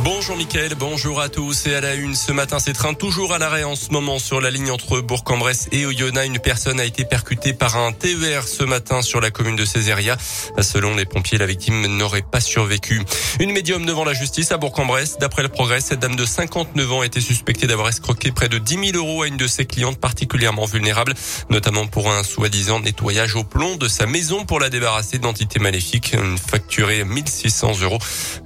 Bonjour Mickaël, bonjour à tous et à la une. Ce matin, ces trains toujours à l'arrêt en ce moment sur la ligne entre Bourg-en-Bresse et Oyonnax. Une personne a été percutée par un TER ce matin sur la commune de Césaria. Selon les pompiers, la victime n'aurait pas survécu. Une médium devant la justice à Bourg-en-Bresse. D'après le progrès, cette dame de 59 ans a été suspectée d'avoir escroqué près de 10 000 euros à une de ses clientes particulièrement vulnérables, notamment pour un soi-disant nettoyage au plomb de sa maison pour la débarrasser d'entités maléfiques. Une facturée 1600 euros.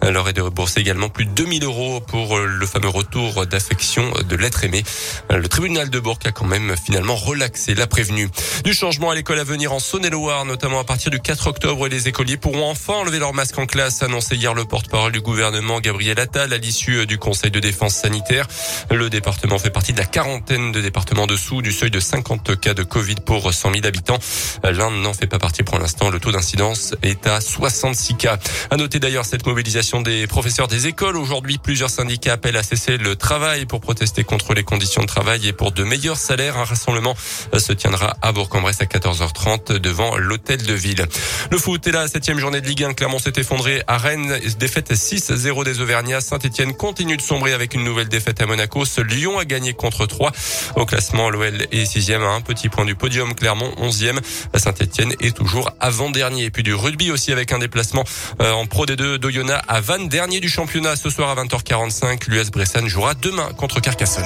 Elle aurait déboursé également plus de 2000 euros pour le fameux retour d'affection de l'être aimé. Le tribunal de Bourg a quand même finalement relaxé la prévenue. Du changement à l'école à venir en Saône-et-Loire, notamment à partir du 4 octobre, les écoliers pourront enfin enlever leur masque en classe, annoncé hier le porte-parole du gouvernement Gabriel Attal à l'issue du Conseil de défense sanitaire. Le département fait partie de la quarantaine de départements dessous du seuil de 50 cas de Covid pour 100 000 habitants. L'Inde n'en fait pas partie pour l'instant. Le taux d'incidence est à 66 cas. À noter d'ailleurs cette mobilisation des professeurs des écoles Aujourd'hui, plusieurs syndicats appellent à cesser le travail pour protester contre les conditions de travail et pour de meilleurs salaires. Un rassemblement se tiendra à Bourg-en-Bresse à 14h30 devant l'hôtel de ville. Le foot est la septième journée de Ligue 1. Clermont s'est effondré à Rennes. Défaite 6-0 des Auvergnats. Saint-Etienne continue de sombrer avec une nouvelle défaite à Monaco. Ce Lyon a gagné contre 3. Au classement, l'OL est sixième à un petit point du podium. Clermont 11e. Saint-Etienne est toujours avant-dernier. Et puis du rugby aussi avec un déplacement euh, en Pro D2 d'Oyonnax à Vannes, dernier du championnat ce soir à 20h45. L'US Bressan jouera demain contre Carcassonne.